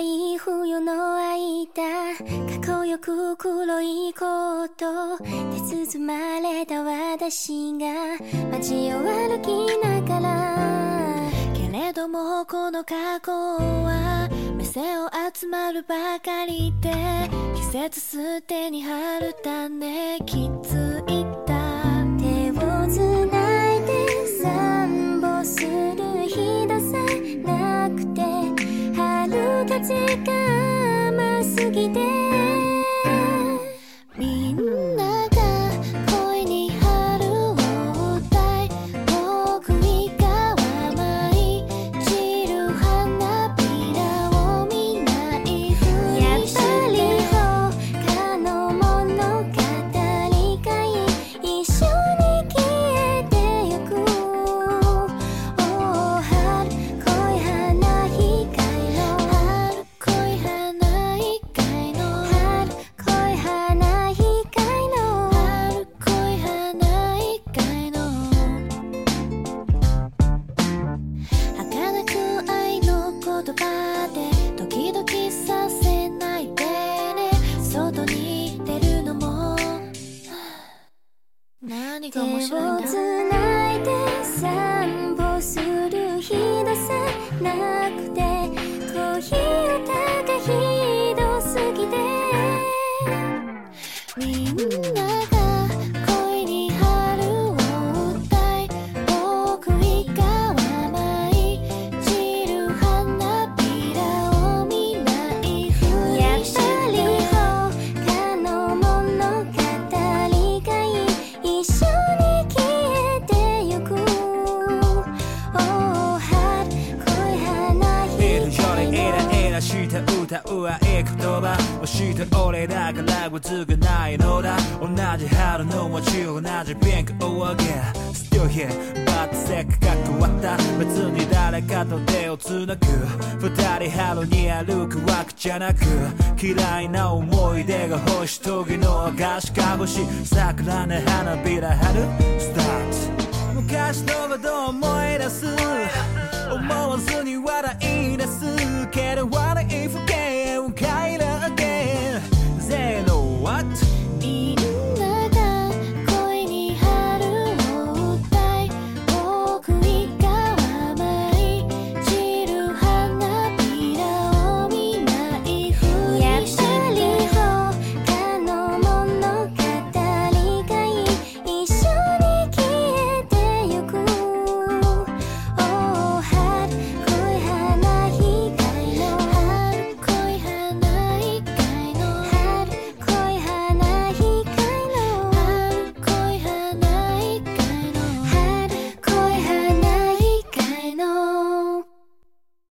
い冬の間過去よく黒いコートで包まれた私が街を歩きながらけれどもこの過去は目線を集まるばかりで季節すでに春種気づいた。風が甘すぎて何が面白いんだ。して歌うはいい言葉。をして俺らがラグつがないのだ。同じ春の街同じピンクをあげ。Still here バットせっかく変わった。別に誰かと手をつなぐ二人春に歩くわけじゃなく。嫌いな思い出が星とぎの証しか欲し。桜の花びら春。スタート昔のこと思い出す。思わずに笑い出す。けど